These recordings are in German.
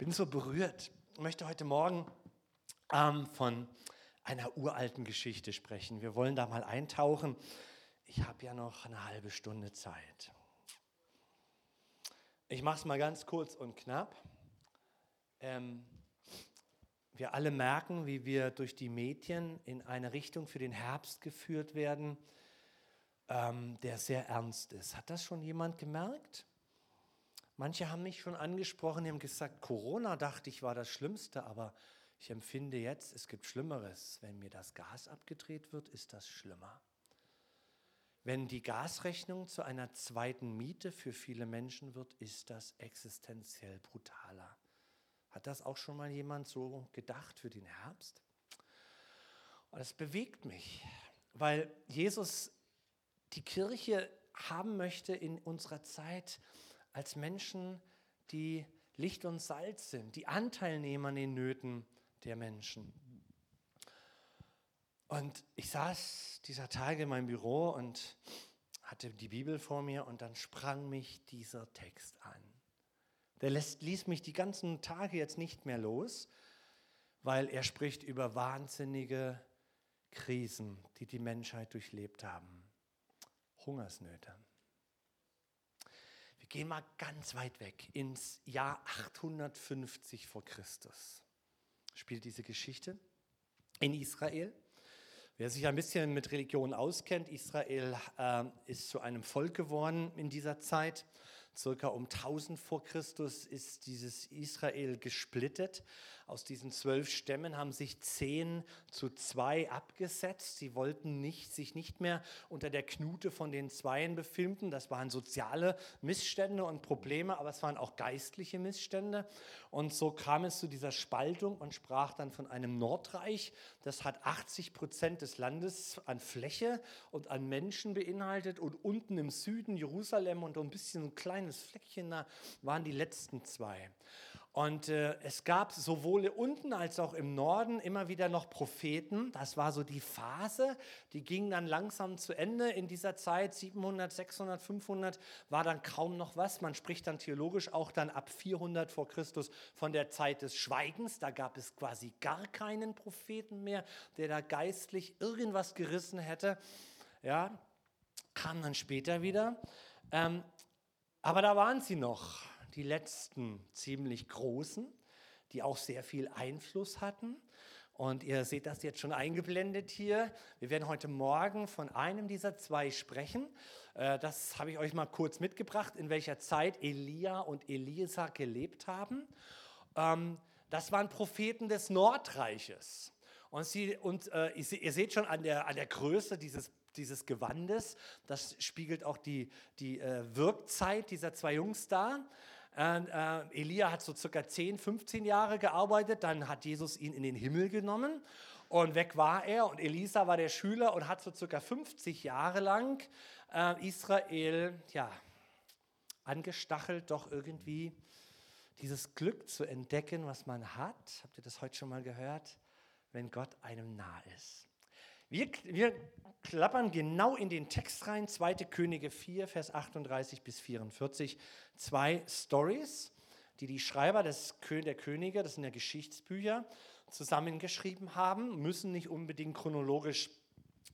bin so berührt. Ich möchte heute Morgen ähm, von einer uralten Geschichte sprechen. Wir wollen da mal eintauchen. Ich habe ja noch eine halbe Stunde Zeit. Ich mache es mal ganz kurz und knapp. Ähm, wir alle merken, wie wir durch die Medien in eine Richtung für den Herbst geführt werden, ähm, der sehr ernst ist. Hat das schon jemand gemerkt? Manche haben mich schon angesprochen, haben gesagt, Corona dachte ich war das Schlimmste, aber ich empfinde jetzt, es gibt Schlimmeres. Wenn mir das Gas abgedreht wird, ist das schlimmer. Wenn die Gasrechnung zu einer zweiten Miete für viele Menschen wird, ist das existenziell brutaler. Hat das auch schon mal jemand so gedacht für den Herbst? Und das bewegt mich, weil Jesus die Kirche haben möchte in unserer Zeit als Menschen, die Licht und Salz sind, die Anteilnehmer an den Nöten der Menschen. Und ich saß dieser Tage in meinem Büro und hatte die Bibel vor mir und dann sprang mich dieser Text an. Der lässt, ließ mich die ganzen Tage jetzt nicht mehr los, weil er spricht über wahnsinnige Krisen, die die Menschheit durchlebt haben. Hungersnöte gehen mal ganz weit weg, ins Jahr 850 vor Christus. Spielt diese Geschichte in Israel. Wer sich ein bisschen mit Religion auskennt, Israel äh, ist zu einem Volk geworden in dieser Zeit circa um 1000 vor Christus ist dieses Israel gesplittet. Aus diesen zwölf Stämmen haben sich zehn zu zwei abgesetzt. Sie wollten nicht, sich nicht mehr unter der Knute von den Zweien befinden. Das waren soziale Missstände und Probleme, aber es waren auch geistliche Missstände. Und so kam es zu dieser Spaltung und sprach dann von einem Nordreich. Das hat 80 Prozent des Landes an Fläche und an Menschen beinhaltet. Und unten im Süden Jerusalem und ein bisschen ein kleines kleines Fleckchen da waren die letzten zwei. Und äh, es gab sowohl unten als auch im Norden immer wieder noch Propheten. Das war so die Phase, die ging dann langsam zu Ende. In dieser Zeit, 700, 600, 500, war dann kaum noch was. Man spricht dann theologisch auch dann ab 400 vor Christus von der Zeit des Schweigens. Da gab es quasi gar keinen Propheten mehr, der da geistlich irgendwas gerissen hätte. Ja, kam dann später wieder. Ähm, aber da waren sie noch, die letzten ziemlich großen, die auch sehr viel Einfluss hatten. Und ihr seht das jetzt schon eingeblendet hier. Wir werden heute Morgen von einem dieser zwei sprechen. Äh, das habe ich euch mal kurz mitgebracht, in welcher Zeit Elia und Elisa gelebt haben. Ähm, das waren Propheten des Nordreiches. Und, sie, und äh, ihr seht schon an der, an der Größe dieses dieses Gewandes. Das spiegelt auch die, die äh, Wirkzeit dieser zwei Jungs dar. Äh, Elia hat so circa 10, 15 Jahre gearbeitet, dann hat Jesus ihn in den Himmel genommen und weg war er. Und Elisa war der Schüler und hat so circa 50 Jahre lang äh, Israel ja, angestachelt, doch irgendwie dieses Glück zu entdecken, was man hat. Habt ihr das heute schon mal gehört? Wenn Gott einem nah ist. Wir, wir klappern genau in den Text rein, 2. Könige 4, Vers 38 bis 44. Zwei Stories, die die Schreiber des, der Könige, das sind ja Geschichtsbücher, zusammengeschrieben haben, müssen nicht unbedingt chronologisch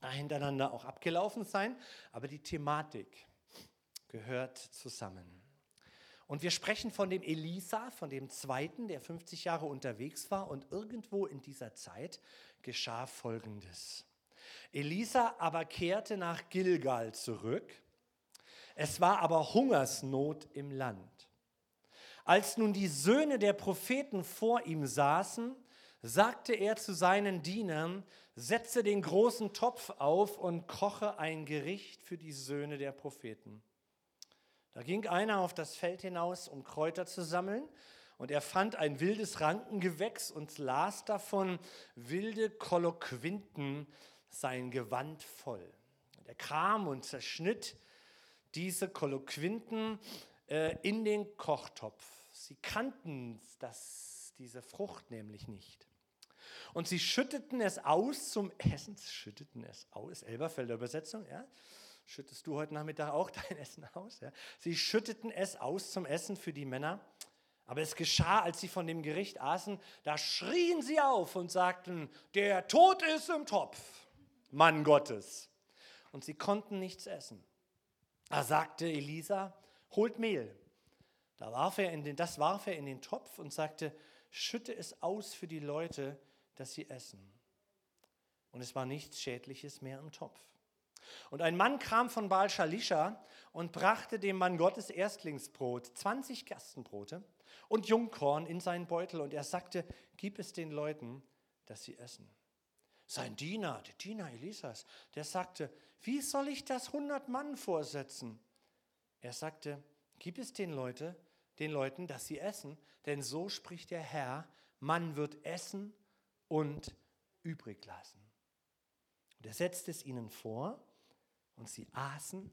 hintereinander auch abgelaufen sein, aber die Thematik gehört zusammen. Und wir sprechen von dem Elisa, von dem zweiten, der 50 Jahre unterwegs war. Und irgendwo in dieser Zeit geschah Folgendes. Elisa aber kehrte nach Gilgal zurück. Es war aber Hungersnot im Land. Als nun die Söhne der Propheten vor ihm saßen, sagte er zu seinen Dienern, setze den großen Topf auf und koche ein Gericht für die Söhne der Propheten. Da ging einer auf das Feld hinaus, um Kräuter zu sammeln, und er fand ein wildes Rankengewächs und las davon wilde Kolloquinten sein Gewand voll. er kam und zerschnitt diese Kolloquinten äh, in den Kochtopf. Sie kannten das, diese Frucht nämlich nicht. Und sie schütteten es aus zum Essen, schütteten es aus, Elberfelder Übersetzung, ja. Schüttest du heute Nachmittag auch dein Essen aus? Ja? Sie schütteten es aus zum Essen für die Männer, Aber es geschah, als sie von dem Gericht aßen, da schrien sie auf und sagten, der Tod ist im Topf, Mann Gottes. Und sie konnten nichts essen. Da sagte Elisa, holt Mehl. Da warf er in den, das warf er in den Topf und sagte, schütte es aus für die Leute, dass sie essen. Und es war nichts Schädliches mehr im Topf. Und ein Mann kam von Baal Shalisha und brachte dem Mann Gottes Erstlingsbrot, 20 Gerstenbrote und Jungkorn in seinen Beutel. Und er sagte, gib es den Leuten, dass sie essen. Sein Diener, der Diener Elisas, der sagte, wie soll ich das 100 Mann vorsetzen? Er sagte, gib es den, Leute, den Leuten, dass sie essen, denn so spricht der Herr, man wird essen und übrig lassen. Und er setzte es ihnen vor und sie aßen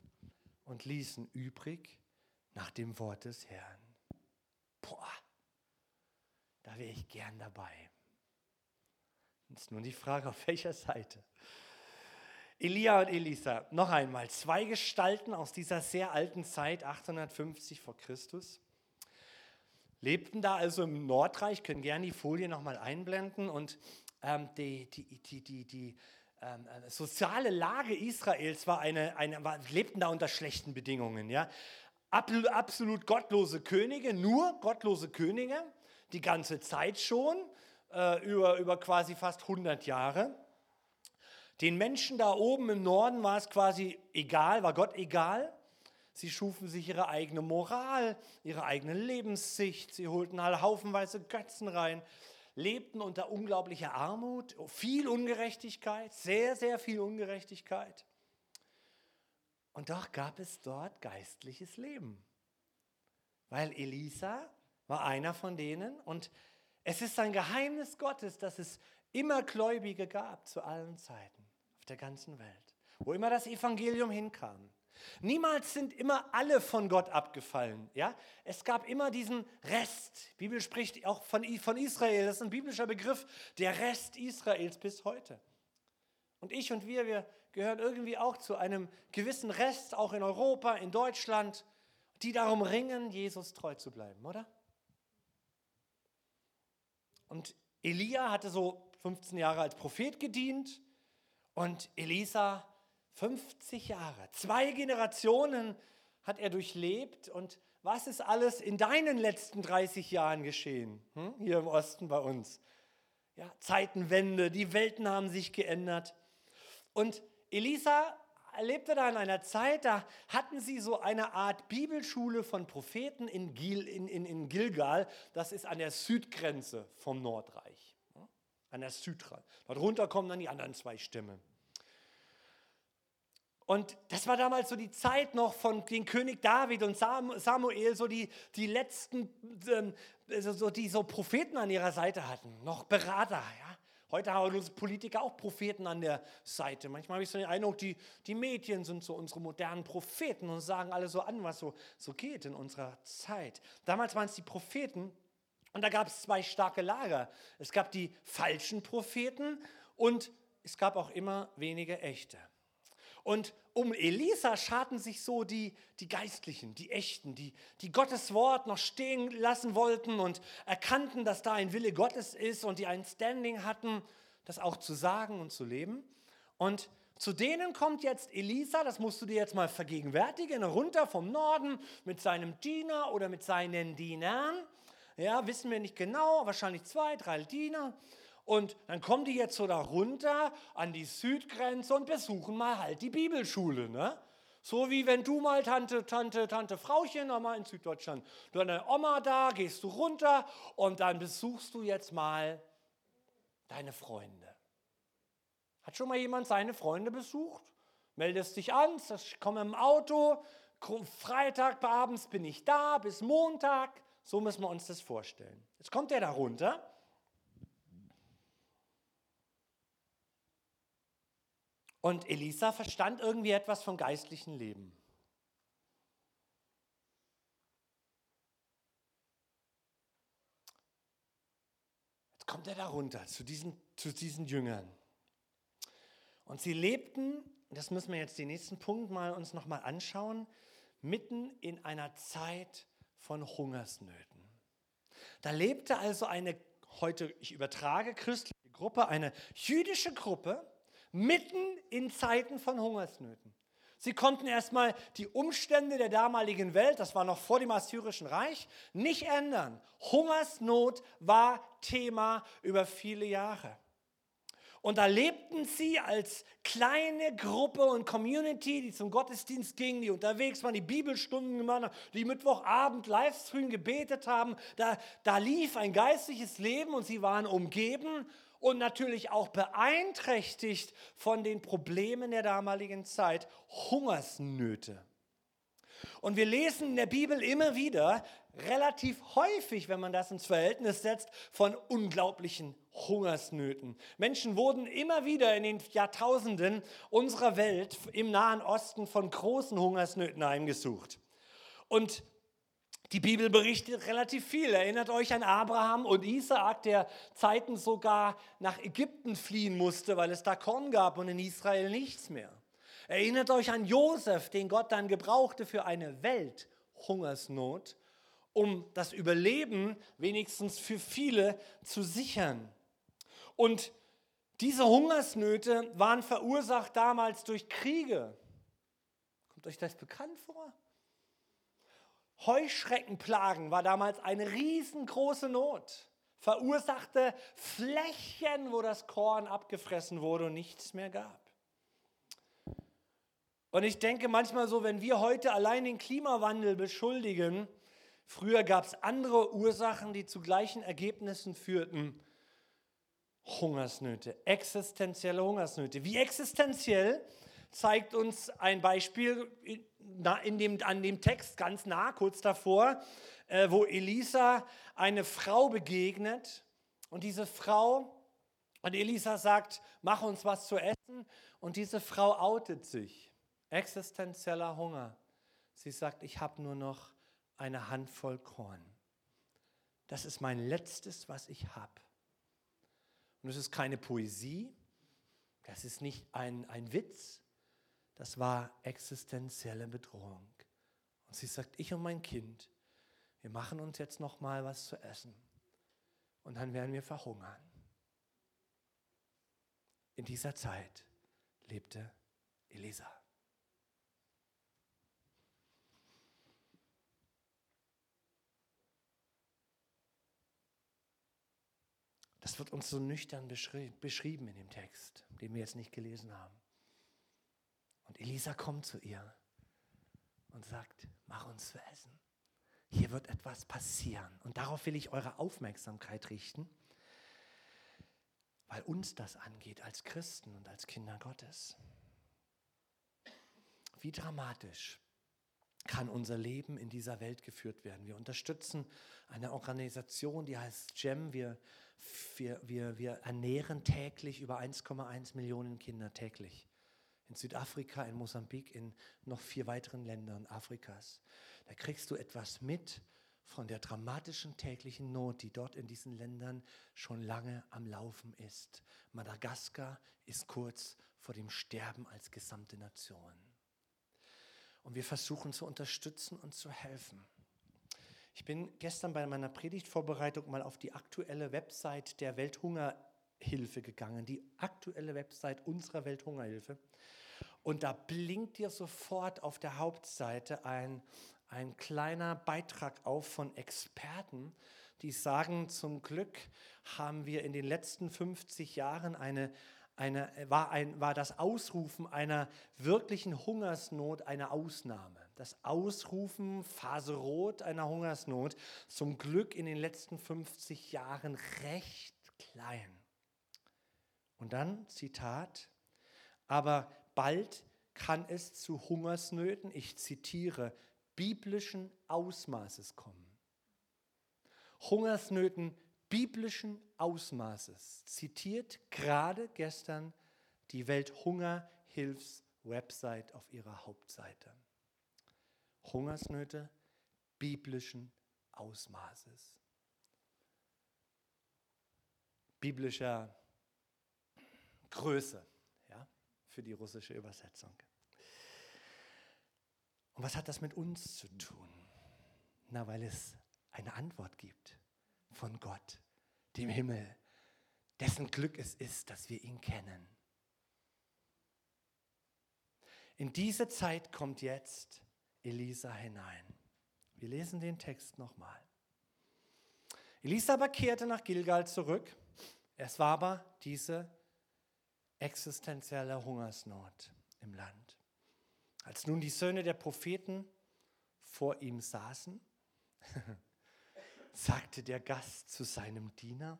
und ließen übrig nach dem Wort des Herrn. Boah, da wäre ich gern dabei. Jetzt nur die Frage, auf welcher Seite. Elia und Elisa, noch einmal, zwei Gestalten aus dieser sehr alten Zeit, 850 vor Christus, lebten da also im Nordreich, können gerne die Folie nochmal einblenden und ähm, die, die, die, die, die ähm, äh, soziale Lage Israels war eine, eine war, lebten da unter schlechten Bedingungen. Ja? Absolut gottlose Könige, nur gottlose Könige, die ganze Zeit schon, äh, über, über quasi fast 100 Jahre. Den Menschen da oben im Norden war es quasi egal, war Gott egal. Sie schufen sich ihre eigene Moral, ihre eigene Lebenssicht. Sie holten alle haufenweise Götzen rein, lebten unter unglaublicher Armut, viel Ungerechtigkeit, sehr, sehr viel Ungerechtigkeit. Und doch gab es dort geistliches Leben. Weil Elisa war einer von denen und es ist ein Geheimnis Gottes, dass es immer Gläubige gab zu allen Zeiten auf der ganzen Welt, wo immer das Evangelium hinkam. Niemals sind immer alle von Gott abgefallen. Ja? Es gab immer diesen Rest. Die Bibel spricht auch von, von Israel. Das ist ein biblischer Begriff. Der Rest Israels bis heute. Und ich und wir, wir gehören irgendwie auch zu einem gewissen Rest, auch in Europa, in Deutschland, die darum ringen, Jesus treu zu bleiben, oder? Und Elia hatte so 15 Jahre als Prophet gedient und Elisa 50 Jahre. Zwei Generationen hat er durchlebt. Und was ist alles in deinen letzten 30 Jahren geschehen? Hm? Hier im Osten bei uns. Ja, Zeitenwende, die Welten haben sich geändert. Und Elisa lebte da in einer Zeit, da hatten sie so eine Art Bibelschule von Propheten in, Gil, in, in, in Gilgal. Das ist an der Südgrenze vom Nordreich. An der Südrand. Darunter kommen dann die anderen zwei Stämme. Und das war damals so die Zeit noch von den König David und Samuel, so die, die letzten, ähm, so, die so Propheten an ihrer Seite hatten, noch Berater. Heute haben unsere Politiker auch Propheten an der Seite. Manchmal habe ich so den Eindruck, die, die Medien sind so unsere modernen Propheten und sagen alle so an, was so, so geht in unserer Zeit. Damals waren es die Propheten und da gab es zwei starke Lager. Es gab die falschen Propheten und es gab auch immer wenige echte. Und um Elisa scharten sich so die, die Geistlichen, die Echten, die, die Gottes Wort noch stehen lassen wollten und erkannten, dass da ein Wille Gottes ist und die ein Standing hatten, das auch zu sagen und zu leben. Und zu denen kommt jetzt Elisa, das musst du dir jetzt mal vergegenwärtigen, runter vom Norden mit seinem Diener oder mit seinen Dienern. Ja, wissen wir nicht genau, wahrscheinlich zwei, drei Diener. Und dann kommen die jetzt so da runter an die Südgrenze und besuchen mal halt die Bibelschule. Ne? So wie wenn du mal Tante, Tante, Tante Frauchen, mal in Süddeutschland, du hast deine Oma da, gehst du runter und dann besuchst du jetzt mal deine Freunde. Hat schon mal jemand seine Freunde besucht? Meldest dich an, ich komme im Auto, Freitag abends bin ich da, bis Montag. So müssen wir uns das vorstellen. Jetzt kommt der da runter Und Elisa verstand irgendwie etwas vom geistlichen Leben. Jetzt kommt er da runter zu diesen, zu diesen Jüngern. Und sie lebten, das müssen wir jetzt den nächsten Punkt mal uns nochmal anschauen, mitten in einer Zeit von Hungersnöten. Da lebte also eine, heute ich übertrage, christliche Gruppe, eine jüdische Gruppe, mitten in Zeiten von Hungersnöten. Sie konnten erstmal die Umstände der damaligen Welt, das war noch vor dem Assyrischen Reich, nicht ändern. Hungersnot war Thema über viele Jahre. Und da lebten sie als kleine Gruppe und Community, die zum Gottesdienst gingen, die unterwegs waren, die Bibelstunden gemacht haben, die Mittwochabend Livestream gebetet haben. Da, da lief ein geistliches Leben und sie waren umgeben und natürlich auch beeinträchtigt von den Problemen der damaligen Zeit, Hungersnöte. Und wir lesen in der Bibel immer wieder, relativ häufig, wenn man das ins Verhältnis setzt, von unglaublichen Hungersnöten. Menschen wurden immer wieder in den Jahrtausenden unserer Welt im Nahen Osten von großen Hungersnöten heimgesucht. Und die Bibel berichtet relativ viel. Erinnert euch an Abraham und Isaak, der Zeiten sogar nach Ägypten fliehen musste, weil es da Korn gab und in Israel nichts mehr. Erinnert euch an Josef, den Gott dann gebrauchte für eine Welthungersnot um das Überleben wenigstens für viele zu sichern. Und diese Hungersnöte waren verursacht damals durch Kriege. Kommt euch das bekannt vor? Heuschreckenplagen war damals eine riesengroße Not. Verursachte Flächen, wo das Korn abgefressen wurde und nichts mehr gab. Und ich denke manchmal so, wenn wir heute allein den Klimawandel beschuldigen, Früher gab es andere Ursachen, die zu gleichen Ergebnissen führten. Hungersnöte, existenzielle Hungersnöte. Wie existenziell zeigt uns ein Beispiel in dem, an dem Text ganz nah, kurz davor, äh, wo Elisa eine Frau begegnet und diese Frau, und Elisa sagt, mach uns was zu essen und diese Frau outet sich. Existenzieller Hunger. Sie sagt, ich habe nur noch eine Handvoll Korn. Das ist mein letztes, was ich habe. Und es ist keine Poesie, das ist nicht ein, ein Witz, das war existenzielle Bedrohung. Und sie sagt, ich und mein Kind, wir machen uns jetzt noch mal was zu essen und dann werden wir verhungern. In dieser Zeit lebte Elisa. Das wird uns so nüchtern beschrieben in dem Text, den wir jetzt nicht gelesen haben. Und Elisa kommt zu ihr und sagt, mach uns zu essen. Hier wird etwas passieren. Und darauf will ich eure Aufmerksamkeit richten, weil uns das angeht als Christen und als Kinder Gottes. Wie dramatisch kann unser Leben in dieser Welt geführt werden. Wir unterstützen eine Organisation, die heißt GEM. Wir wir, wir, wir ernähren täglich über 1,1 Millionen Kinder täglich. In Südafrika, in Mosambik, in noch vier weiteren Ländern Afrikas. Da kriegst du etwas mit von der dramatischen täglichen Not, die dort in diesen Ländern schon lange am Laufen ist. Madagaskar ist kurz vor dem Sterben als gesamte Nation. Und wir versuchen zu unterstützen und zu helfen. Ich bin gestern bei meiner Predigtvorbereitung mal auf die aktuelle Website der Welthungerhilfe gegangen, die aktuelle Website unserer Welthungerhilfe. Und da blinkt dir sofort auf der Hauptseite ein, ein kleiner Beitrag auf von Experten, die sagen, zum Glück haben wir in den letzten 50 Jahren eine, eine, war, ein, war das Ausrufen einer wirklichen Hungersnot eine Ausnahme das Ausrufen Phase Rot einer Hungersnot zum Glück in den letzten 50 Jahren recht klein. Und dann, Zitat, aber bald kann es zu Hungersnöten, ich zitiere, biblischen Ausmaßes kommen. Hungersnöten biblischen Ausmaßes zitiert gerade gestern die Welthungerhilfs-Website auf ihrer Hauptseite. Hungersnöte biblischen Ausmaßes. Biblischer Größe ja, für die russische Übersetzung. Und was hat das mit uns zu tun? Na, weil es eine Antwort gibt. von Gott, dem Himmel, dessen Glück es ist, dass wir ihn kennen. In diese Zeit kommt jetzt Elisa hinein. Wir lesen den Text nochmal. Elisa aber kehrte nach Gilgal zurück. Es war aber diese existenzielle Hungersnot im Land. Als nun die Söhne der Propheten vor ihm saßen, sagte der Gast zu seinem Diener,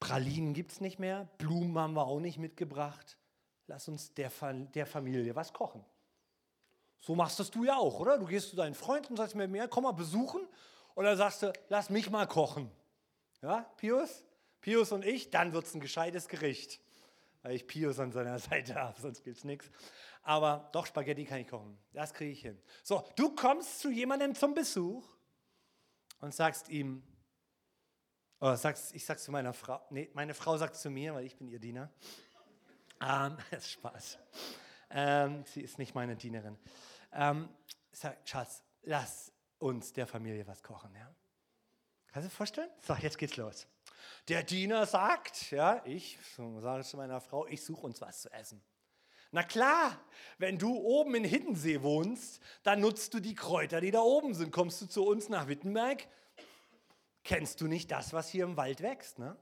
Pralinen gibt es nicht mehr, Blumen haben wir auch nicht mitgebracht, lass uns der, der Familie was kochen. So machst das du ja auch, oder? Du gehst zu deinen Freunden und sagst mir, komm mal besuchen. Und dann sagst du, lass mich mal kochen. Ja, Pius? Pius und ich, dann wird es ein gescheites Gericht. Weil ich Pius an seiner Seite habe, sonst gibt es nichts. Aber doch, Spaghetti kann ich kochen. Das kriege ich hin. So, du kommst zu jemandem zum Besuch und sagst ihm, oder sagst, ich sag's zu meiner Frau, nee, meine Frau sagt zu mir, weil ich bin ihr Diener. Ähm, das ist Spaß. Ähm, sie ist nicht meine Dienerin. Ähm, sag, Schatz, lass uns der Familie was kochen. Ja? Kannst du dir vorstellen? So, jetzt geht's los. Der Diener sagt, ja, ich sage zu meiner Frau, ich suche uns was zu essen. Na klar, wenn du oben in Hiddensee wohnst, dann nutzt du die Kräuter, die da oben sind. Kommst du zu uns nach Wittenberg, kennst du nicht das, was hier im Wald wächst. Ne?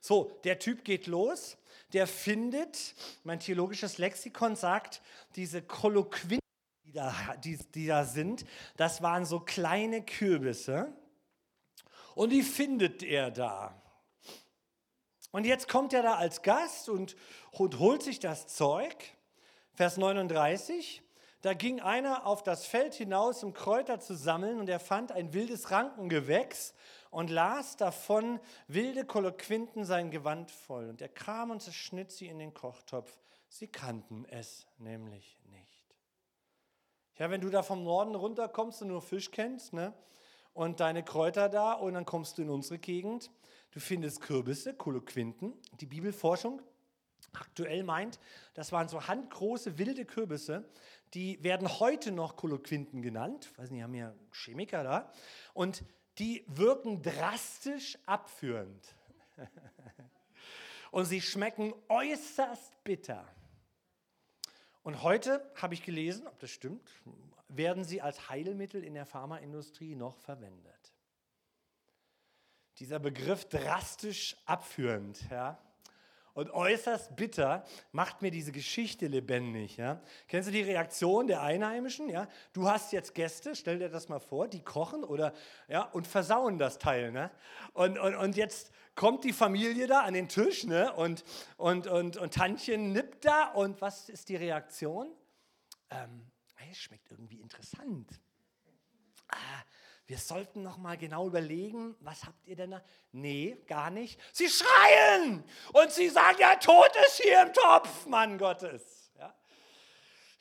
So, der Typ geht los, der findet, mein theologisches Lexikon sagt, diese Kolloquien, die da, die, die da sind, das waren so kleine Kürbisse und die findet er da. Und jetzt kommt er da als Gast und, holt sich das Zeug. Vers 39. Da ging einer auf das Feld hinaus, um Kräuter zu sammeln, und er fand ein wildes Rankengewächs und las davon wilde Kolloquinten sein Gewand voll. Und er kam und zerschnitt sie in den Kochtopf. Sie kannten es nämlich nicht. Ja, wenn du da vom Norden runterkommst und nur Fisch kennst, ne? Und deine Kräuter da und dann kommst du in unsere Gegend. Du findest Kürbisse, Koloquinten. Die Bibelforschung aktuell meint, das waren so handgroße wilde Kürbisse, die werden heute noch Koloquinten genannt. Ich weiß nicht, haben ja Chemiker da. Und die wirken drastisch abführend. und sie schmecken äußerst bitter. Und heute habe ich gelesen, ob das stimmt, werden sie als Heilmittel in der Pharmaindustrie noch verwendet. Dieser Begriff drastisch abführend ja, und äußerst bitter macht mir diese Geschichte lebendig. Ja. Kennst du die Reaktion der Einheimischen? Ja? Du hast jetzt Gäste, stell dir das mal vor, die kochen oder, ja, und versauen das Teil. Ne? Und, und, und jetzt kommt die Familie da an den Tisch ne? und, und, und, und Tantchen nippt da und was ist die Reaktion? Ähm, es schmeckt irgendwie interessant. Ah, wir sollten noch mal genau überlegen, was habt ihr denn da? Nee, gar nicht. Sie schreien und sie sagen, der Tod ist hier im Topf, Mann Gottes. Ja?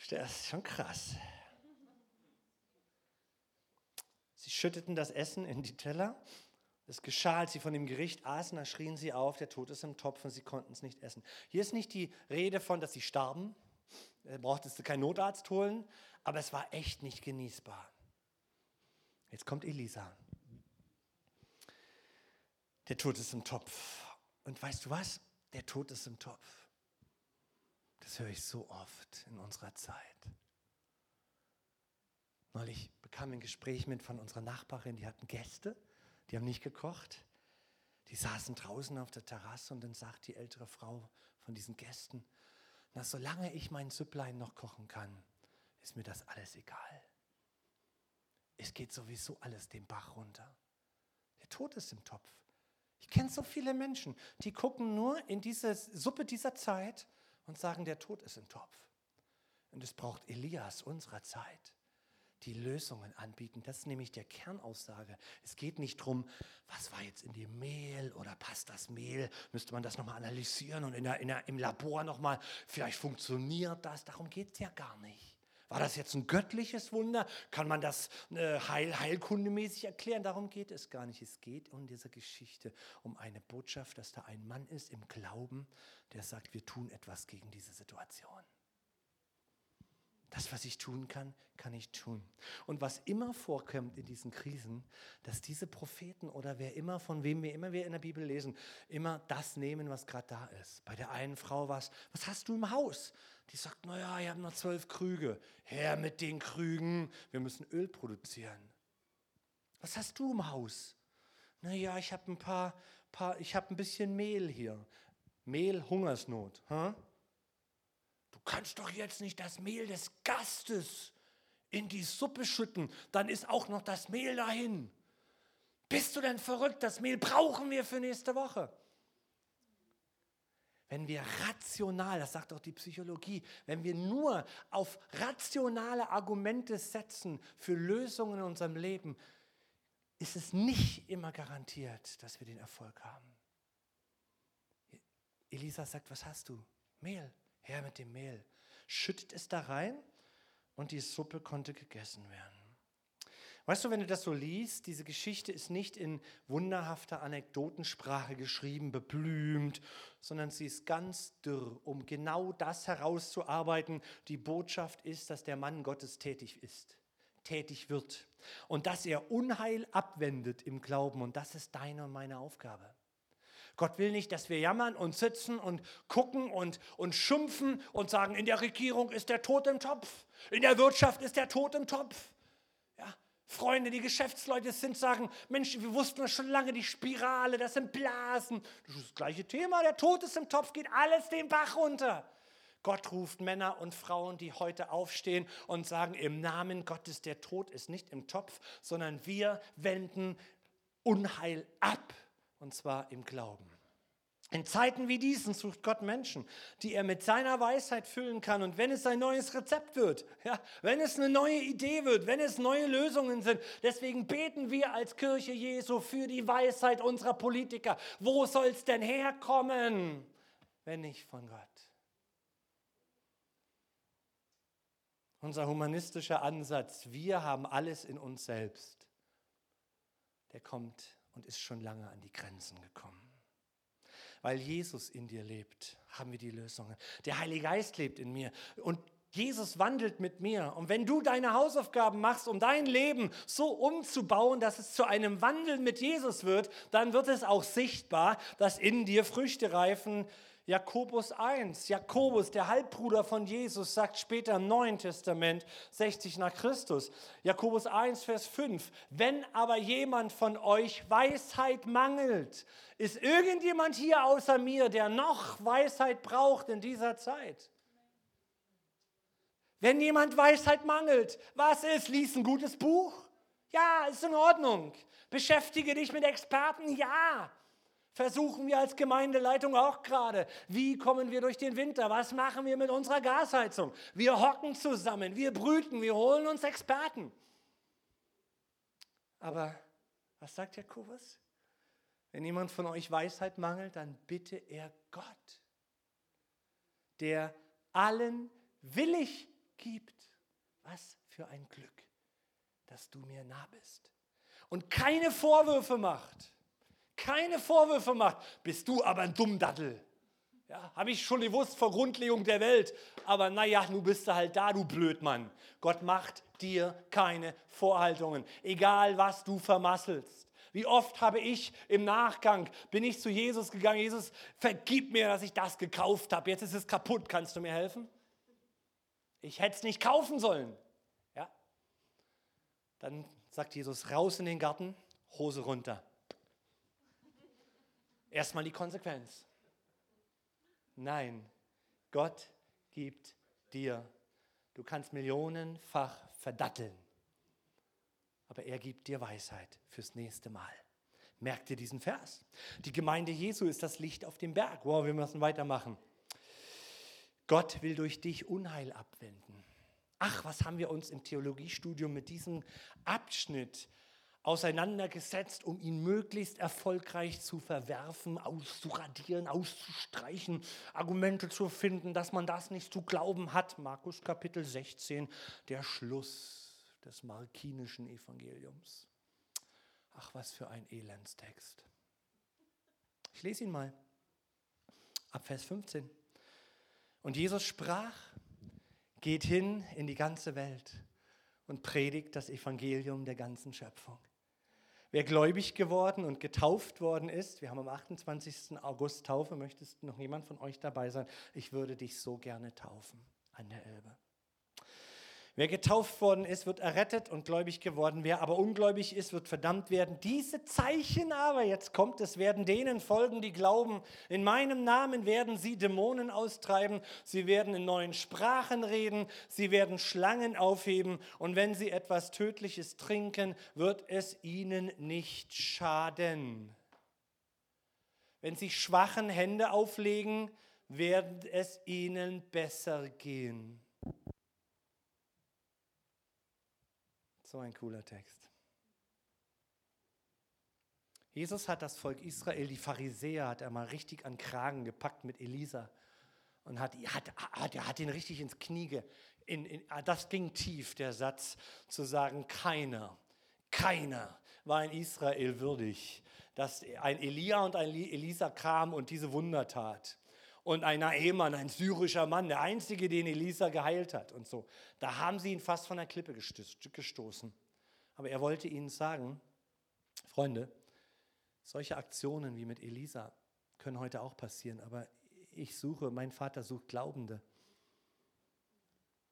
Das ist schon krass. Sie schütteten das Essen in die Teller. Es geschah, als sie von dem Gericht aßen, da schrien sie auf, der Tod ist im Topf und sie konnten es nicht essen. Hier ist nicht die Rede von, dass sie starben. Da brauchtest du keinen Notarzt holen aber es war echt nicht genießbar. Jetzt kommt Elisa. Der Tod ist im Topf. Und weißt du was? Der Tod ist im Topf. Das höre ich so oft in unserer Zeit. Neulich bekam ein Gespräch mit von unserer Nachbarin, die hatten Gäste, die haben nicht gekocht. Die saßen draußen auf der Terrasse und dann sagt die ältere Frau von diesen Gästen, na, solange ich mein Süpplein noch kochen kann, ist mir das alles egal. Es geht sowieso alles den Bach runter. Der Tod ist im Topf. Ich kenne so viele Menschen, die gucken nur in diese Suppe dieser Zeit und sagen, der Tod ist im Topf. Und es braucht Elias unserer Zeit, die Lösungen anbieten. Das ist nämlich der Kernaussage. Es geht nicht darum, was war jetzt in dem Mehl oder passt das Mehl, müsste man das nochmal analysieren und in der, in der, im Labor nochmal, vielleicht funktioniert das. Darum geht es ja gar nicht. War das jetzt ein göttliches Wunder? Kann man das äh, heil, heilkundemäßig erklären? Darum geht es gar nicht. Es geht um diese Geschichte, um eine Botschaft, dass da ein Mann ist im Glauben, der sagt, wir tun etwas gegen diese Situation. Das, was ich tun kann, kann ich tun. Und was immer vorkommt in diesen Krisen, dass diese Propheten oder wer immer, von wem wir immer wir in der Bibel lesen, immer das nehmen, was gerade da ist. Bei der einen Frau war es, was hast du im Haus? Die sagt, naja, ich habe noch zwölf Krüge. Her mit den Krügen, wir müssen Öl produzieren. Was hast du im Haus? Naja, ich habe ein paar, paar ich habe ein bisschen Mehl hier. Mehl, Hungersnot. Huh? Kannst doch jetzt nicht das Mehl des Gastes in die Suppe schütten, dann ist auch noch das Mehl dahin. Bist du denn verrückt? Das Mehl brauchen wir für nächste Woche. Wenn wir rational, das sagt auch die Psychologie, wenn wir nur auf rationale Argumente setzen für Lösungen in unserem Leben, ist es nicht immer garantiert, dass wir den Erfolg haben. Elisa sagt, was hast du? Mehl her mit dem Mehl, schüttet es da rein und die Suppe konnte gegessen werden. Weißt du, wenn du das so liest, diese Geschichte ist nicht in wunderhafter Anekdotensprache geschrieben, beblümt, sondern sie ist ganz dürr, um genau das herauszuarbeiten. Die Botschaft ist, dass der Mann Gottes tätig ist, tätig wird und dass er Unheil abwendet im Glauben und das ist deine und meine Aufgabe. Gott will nicht, dass wir jammern und sitzen und gucken und, und schimpfen und sagen, in der Regierung ist der Tod im Topf, in der Wirtschaft ist der Tod im Topf. Ja, Freunde, die Geschäftsleute sind, sagen, Mensch, wir wussten schon lange, die Spirale, das sind Blasen. Das ist das gleiche Thema, der Tod ist im Topf, geht alles den Bach runter. Gott ruft Männer und Frauen, die heute aufstehen und sagen, im Namen Gottes, der Tod ist nicht im Topf, sondern wir wenden Unheil ab und zwar im Glauben. In Zeiten wie diesen sucht Gott Menschen, die er mit seiner Weisheit füllen kann. Und wenn es ein neues Rezept wird, ja, wenn es eine neue Idee wird, wenn es neue Lösungen sind, deswegen beten wir als Kirche Jesu für die Weisheit unserer Politiker. Wo soll es denn herkommen, wenn nicht von Gott? Unser humanistischer Ansatz, wir haben alles in uns selbst, der kommt und ist schon lange an die Grenzen gekommen. Weil Jesus in dir lebt, haben wir die Lösungen. Der Heilige Geist lebt in mir und Jesus wandelt mit mir. Und wenn du deine Hausaufgaben machst, um dein Leben so umzubauen, dass es zu einem Wandel mit Jesus wird, dann wird es auch sichtbar, dass in dir Früchte reifen, Jakobus 1. Jakobus, der Halbbruder von Jesus, sagt später im Neuen Testament, 60 nach Christus. Jakobus 1, Vers 5. Wenn aber jemand von euch Weisheit mangelt, ist irgendjemand hier außer mir, der noch Weisheit braucht in dieser Zeit? Wenn jemand Weisheit mangelt, was ist? Lies ein gutes Buch? Ja, ist in Ordnung. Beschäftige dich mit Experten? Ja. Versuchen wir als Gemeindeleitung auch gerade. Wie kommen wir durch den Winter? Was machen wir mit unserer Gasheizung? Wir hocken zusammen, wir brüten, wir holen uns Experten. Aber was sagt Jakobus? Wenn jemand von euch Weisheit mangelt, dann bitte er Gott, der allen willig gibt. Was für ein Glück, dass du mir nah bist und keine Vorwürfe macht keine Vorwürfe macht, bist du aber ein Dummdattel. Ja, habe ich schon gewusst vor Grundlegung der Welt. Aber naja, nun bist du halt da, du Blödmann. Gott macht dir keine Vorhaltungen, egal was du vermasselst. Wie oft habe ich im Nachgang, bin ich zu Jesus gegangen, Jesus, vergib mir, dass ich das gekauft habe. Jetzt ist es kaputt, kannst du mir helfen? Ich hätte es nicht kaufen sollen. Ja? Dann sagt Jesus, raus in den Garten, Hose runter. Erstmal die Konsequenz. Nein, Gott gibt dir. Du kannst millionenfach verdatteln, aber er gibt dir Weisheit fürs nächste Mal. Merkt ihr diesen Vers? Die Gemeinde Jesu ist das Licht auf dem Berg. Wow, wir müssen weitermachen. Gott will durch dich Unheil abwenden. Ach, was haben wir uns im Theologiestudium mit diesem Abschnitt auseinandergesetzt, um ihn möglichst erfolgreich zu verwerfen, auszuradieren, auszustreichen, Argumente zu finden, dass man das nicht zu glauben hat. Markus Kapitel 16, der Schluss des markinischen Evangeliums. Ach, was für ein Elendstext. Ich lese ihn mal. Ab Vers 15. Und Jesus sprach, geht hin in die ganze Welt und predigt das Evangelium der ganzen Schöpfung. Wer gläubig geworden und getauft worden ist, wir haben am 28. August Taufe, möchtest noch jemand von euch dabei sein? Ich würde dich so gerne taufen an der Elbe. Wer getauft worden ist, wird errettet und gläubig geworden. Wer aber ungläubig ist, wird verdammt werden. Diese Zeichen aber, jetzt kommt es, werden denen folgen, die glauben. In meinem Namen werden sie Dämonen austreiben. Sie werden in neuen Sprachen reden. Sie werden Schlangen aufheben. Und wenn sie etwas Tödliches trinken, wird es ihnen nicht schaden. Wenn sie schwachen Hände auflegen, wird es ihnen besser gehen. So ein cooler Text. Jesus hat das Volk Israel, die Pharisäer, hat er mal richtig an Kragen gepackt mit Elisa und hat, hat, hat, hat ihn richtig ins Knie. In, in, das ging tief, der Satz zu sagen, keiner, keiner war in Israel würdig, dass ein Elia und ein Elisa kam und diese Wunder tat und ein Naemann, ein syrischer Mann, der einzige, den Elisa geheilt hat und so. Da haben sie ihn fast von der Klippe gestoßen. Aber er wollte ihnen sagen, Freunde, solche Aktionen wie mit Elisa können heute auch passieren, aber ich suche, mein Vater sucht Glaubende.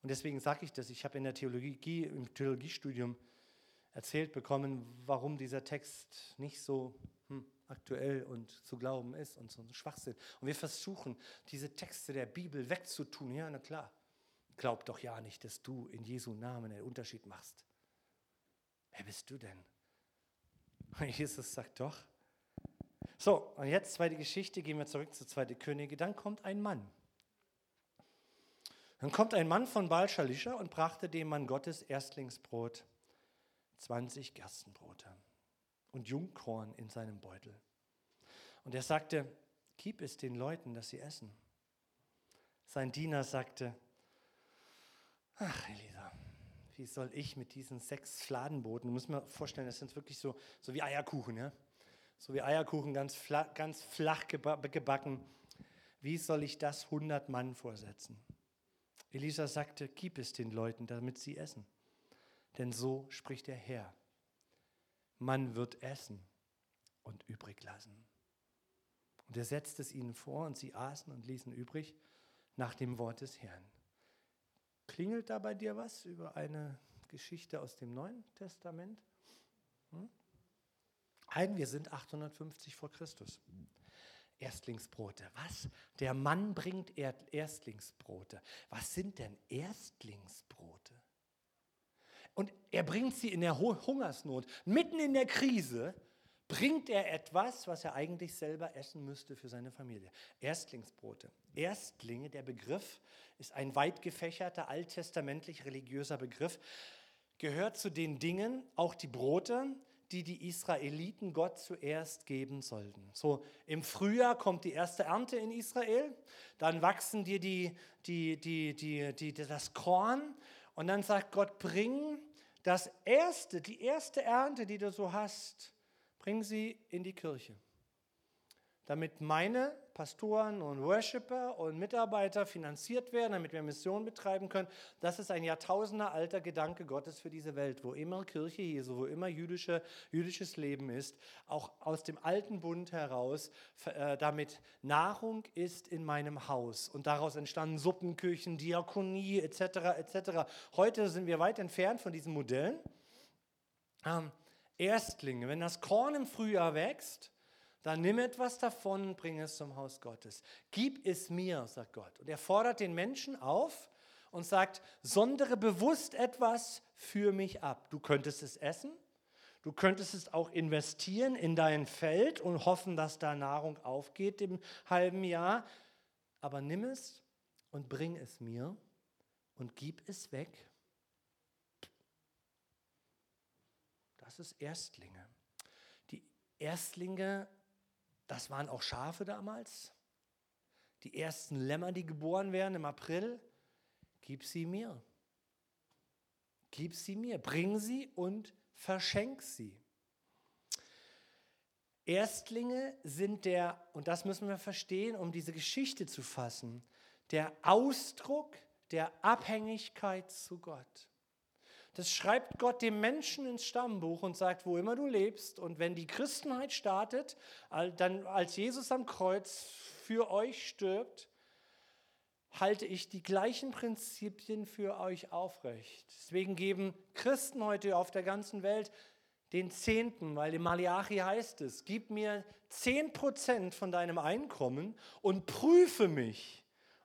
Und deswegen sage ich das, ich habe in der Theologie, im Theologiestudium erzählt bekommen, warum dieser Text nicht so aktuell und zu glauben ist und so ein Schwachsinn. Und wir versuchen, diese Texte der Bibel wegzutun. Ja, na klar. Glaub doch ja nicht, dass du in Jesu Namen einen Unterschied machst. Wer bist du denn? Und Jesus sagt doch. So, und jetzt zweite Geschichte, gehen wir zurück zu zweite Könige. Dann kommt ein Mann. Dann kommt ein Mann von Baal Shalisha und brachte dem Mann Gottes Erstlingsbrot, 20 Gerstenbrote und Jungkorn in seinem Beutel. Und er sagte, gib es den Leuten, dass sie essen. Sein Diener sagte, ach Elisa, wie soll ich mit diesen sechs Fladenbroten, du musst mir vorstellen, das sind wirklich so, so wie Eierkuchen, ja? so wie Eierkuchen, ganz flach, ganz flach gebacken, wie soll ich das 100 Mann vorsetzen? Elisa sagte, gib es den Leuten, damit sie essen. Denn so spricht der Herr man wird essen und übrig lassen. Und er setzte es ihnen vor und sie aßen und ließen übrig nach dem Wort des Herrn. Klingelt da bei dir was über eine Geschichte aus dem Neuen Testament? Hm? Ein, wir sind 850 vor Christus. Erstlingsbrote. Was? Der Mann bringt Erstlingsbrote. Was sind denn Erstlingsbrote? Und er bringt sie in der Hungersnot, mitten in der Krise, bringt er etwas, was er eigentlich selber essen müsste für seine Familie. Erstlingsbrote. Erstlinge, der Begriff ist ein weit gefächerter, alttestamentlich religiöser Begriff, gehört zu den Dingen, auch die Brote, die die Israeliten Gott zuerst geben sollten. So im Frühjahr kommt die erste Ernte in Israel, dann wachsen dir die, die, die, die, die, das Korn und dann sagt Gott, bring das erste, die erste Ernte, die du so hast, bring sie in die Kirche. Damit meine Pastoren und Worshipper und Mitarbeiter finanziert werden, damit wir Mission betreiben können. Das ist ein Jahrtausender alter Gedanke Gottes für diese Welt, wo immer Kirche Jesu, wo immer jüdische, jüdisches Leben ist, auch aus dem alten Bund heraus, äh, damit Nahrung ist in meinem Haus. Und daraus entstanden Suppenküchen, Diakonie etc. etc. Heute sind wir weit entfernt von diesen Modellen. Ähm, Erstlinge, wenn das Korn im Frühjahr wächst, dann nimm etwas davon und bring es zum Haus Gottes. Gib es mir, sagt Gott. Und er fordert den Menschen auf und sagt, sondere bewusst etwas für mich ab. Du könntest es essen, du könntest es auch investieren in dein Feld und hoffen, dass da Nahrung aufgeht im halben Jahr. Aber nimm es und bring es mir und gib es weg. Das ist Erstlinge. Die Erstlinge das waren auch Schafe damals. Die ersten Lämmer, die geboren werden im April. Gib sie mir. Gib sie mir. Bring sie und verschenk sie. Erstlinge sind der, und das müssen wir verstehen, um diese Geschichte zu fassen, der Ausdruck der Abhängigkeit zu Gott. Das schreibt Gott dem Menschen ins Stammbuch und sagt, wo immer du lebst und wenn die Christenheit startet, dann als Jesus am Kreuz für euch stirbt, halte ich die gleichen Prinzipien für euch aufrecht. Deswegen geben Christen heute auf der ganzen Welt den Zehnten, weil im Malachi heißt es, gib mir zehn Prozent von deinem Einkommen und prüfe mich,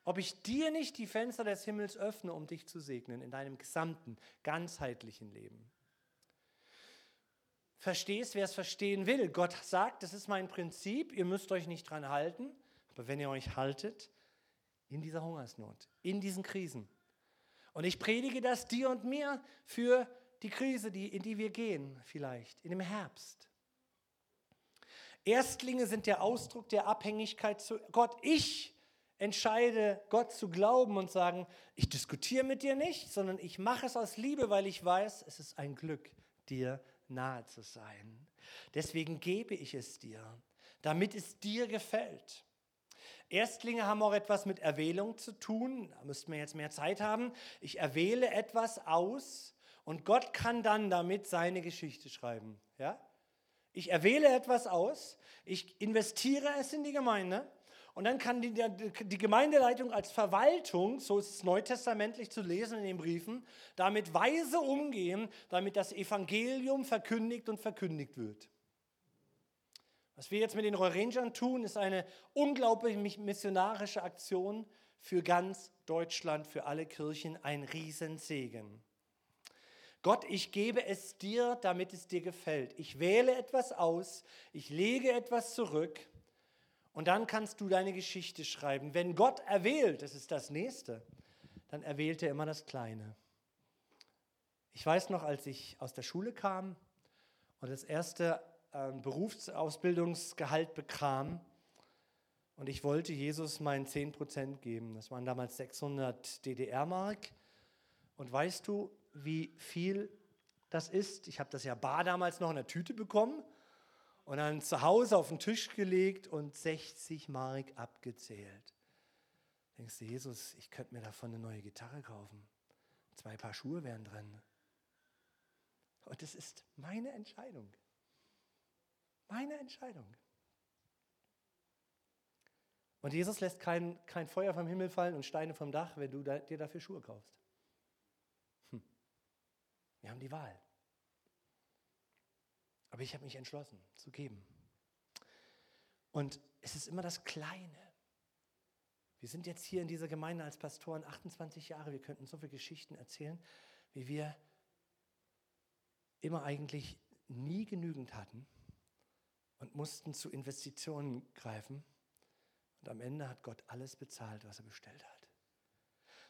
ob ich dir nicht die Fenster des Himmels öffne, um dich zu segnen in deinem gesamten, ganzheitlichen Leben. Verstehst, wer es verstehen will. Gott sagt, das ist mein Prinzip, ihr müsst euch nicht dran halten, aber wenn ihr euch haltet, in dieser Hungersnot, in diesen Krisen. Und ich predige das dir und mir für die Krise, die, in die wir gehen, vielleicht, in dem Herbst. Erstlinge sind der Ausdruck der Abhängigkeit zu Gott. Ich entscheide, Gott zu glauben und sagen, ich diskutiere mit dir nicht, sondern ich mache es aus Liebe, weil ich weiß, es ist ein Glück, dir nahe zu sein. Deswegen gebe ich es dir, damit es dir gefällt. Erstlinge haben auch etwas mit Erwählung zu tun. Da müssten wir jetzt mehr Zeit haben. Ich erwähle etwas aus und Gott kann dann damit seine Geschichte schreiben. Ja? Ich erwähle etwas aus, ich investiere es in die Gemeinde und dann kann die, die Gemeindeleitung als Verwaltung, so ist es neutestamentlich zu lesen in den Briefen, damit weise umgehen, damit das Evangelium verkündigt und verkündigt wird. Was wir jetzt mit den Rangern tun, ist eine unglaublich missionarische Aktion für ganz Deutschland, für alle Kirchen, ein Riesensegen. Gott, ich gebe es dir, damit es dir gefällt. Ich wähle etwas aus, ich lege etwas zurück und dann kannst du deine Geschichte schreiben. Wenn Gott erwählt, das ist das Nächste, dann erwählt er immer das Kleine. Ich weiß noch, als ich aus der Schule kam und das erste ein Berufsausbildungsgehalt bekam und ich wollte Jesus meinen 10% geben. Das waren damals 600 DDR-Mark. Und weißt du, wie viel das ist? Ich habe das ja bar damals noch in der Tüte bekommen und dann zu Hause auf den Tisch gelegt und 60 Mark abgezählt. Denkst du, Jesus, ich könnte mir davon eine neue Gitarre kaufen. Zwei Paar Schuhe wären drin. Und es ist meine Entscheidung. Meine Entscheidung. Und Jesus lässt kein, kein Feuer vom Himmel fallen und Steine vom Dach, wenn du da, dir dafür Schuhe kaufst. Hm. Wir haben die Wahl. Aber ich habe mich entschlossen zu geben. Und es ist immer das Kleine. Wir sind jetzt hier in dieser Gemeinde als Pastoren 28 Jahre. Wir könnten so viele Geschichten erzählen, wie wir immer eigentlich nie genügend hatten und mussten zu Investitionen greifen. Und am Ende hat Gott alles bezahlt, was er bestellt hat.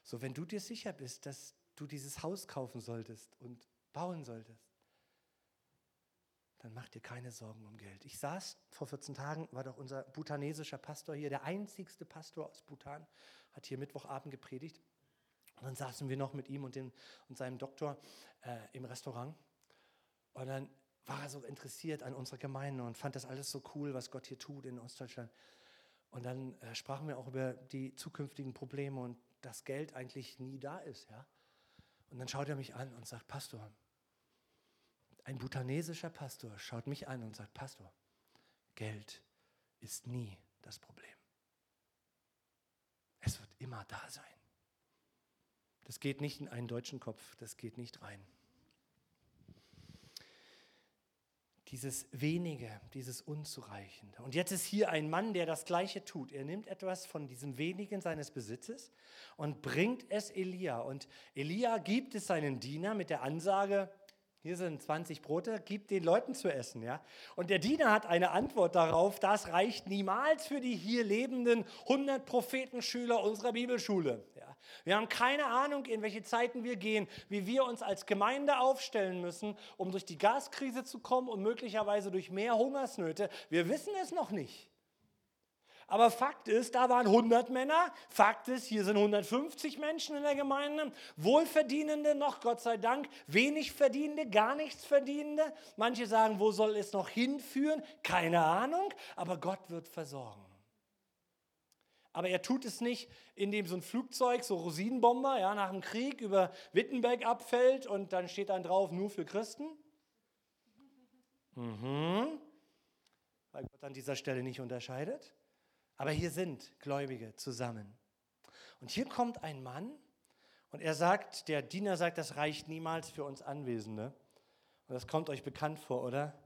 So, wenn du dir sicher bist, dass du dieses Haus kaufen solltest und bauen solltest, dann mach dir keine Sorgen um Geld. Ich saß vor 14 Tagen, war doch unser bhutanesischer Pastor hier, der einzigste Pastor aus Bhutan, hat hier Mittwochabend gepredigt. Und dann saßen wir noch mit ihm und, dem, und seinem Doktor äh, im Restaurant. Und dann war er so interessiert an unserer Gemeinde und fand das alles so cool, was Gott hier tut in Ostdeutschland. Und dann äh, sprachen wir auch über die zukünftigen Probleme und dass Geld eigentlich nie da ist. Ja? Und dann schaut er mich an und sagt, Pastor, ein bhutanesischer Pastor schaut mich an und sagt, Pastor, Geld ist nie das Problem. Es wird immer da sein. Das geht nicht in einen deutschen Kopf, das geht nicht rein. dieses wenige, dieses unzureichende. Und jetzt ist hier ein Mann, der das Gleiche tut. Er nimmt etwas von diesem wenigen seines Besitzes und bringt es Elia. Und Elia gibt es seinen Diener mit der Ansage, hier sind 20 Brote, gib den Leuten zu essen. Ja? Und der Diener hat eine Antwort darauf, das reicht niemals für die hier lebenden 100 Prophetenschüler unserer Bibelschule. Ja? Wir haben keine Ahnung, in welche Zeiten wir gehen, wie wir uns als Gemeinde aufstellen müssen, um durch die Gaskrise zu kommen und möglicherweise durch mehr Hungersnöte. Wir wissen es noch nicht. Aber Fakt ist, da waren 100 Männer. Fakt ist, hier sind 150 Menschen in der Gemeinde. Wohlverdienende noch, Gott sei Dank. Wenig Verdienende, gar nichts Verdienende. Manche sagen, wo soll es noch hinführen? Keine Ahnung. Aber Gott wird versorgen. Aber er tut es nicht, indem so ein Flugzeug, so Rosinenbomber, ja, nach dem Krieg über Wittenberg abfällt und dann steht dann drauf, nur für Christen. Mhm. Weil Gott an dieser Stelle nicht unterscheidet. Aber hier sind Gläubige zusammen. Und hier kommt ein Mann und er sagt, der Diener sagt, das reicht niemals für uns Anwesende. Und das kommt euch bekannt vor, oder?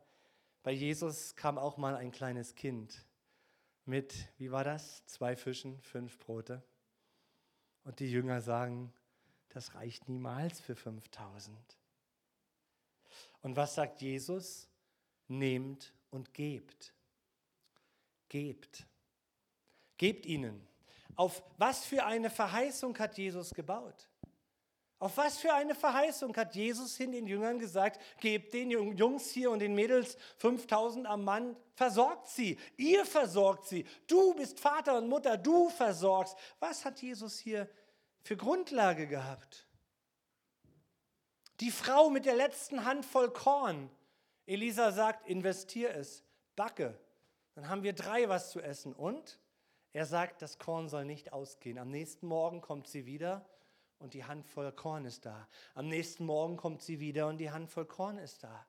Bei Jesus kam auch mal ein kleines Kind mit, wie war das? Zwei Fischen, fünf Brote. Und die Jünger sagen, das reicht niemals für 5000. Und was sagt Jesus? Nehmt und gebt. Gebt. Gebt ihnen. Auf was für eine Verheißung hat Jesus gebaut? Auf was für eine Verheißung hat Jesus hin den Jüngern gesagt, gebt den Jungs hier und den Mädels 5000 am Mann, versorgt sie, ihr versorgt sie, du bist Vater und Mutter, du versorgst. Was hat Jesus hier für Grundlage gehabt? Die Frau mit der letzten Handvoll Korn. Elisa sagt, investier es, backe. Dann haben wir drei was zu essen. Und er sagt, das Korn soll nicht ausgehen. Am nächsten Morgen kommt sie wieder und die Handvoll Korn ist da. Am nächsten Morgen kommt sie wieder und die Handvoll Korn ist da.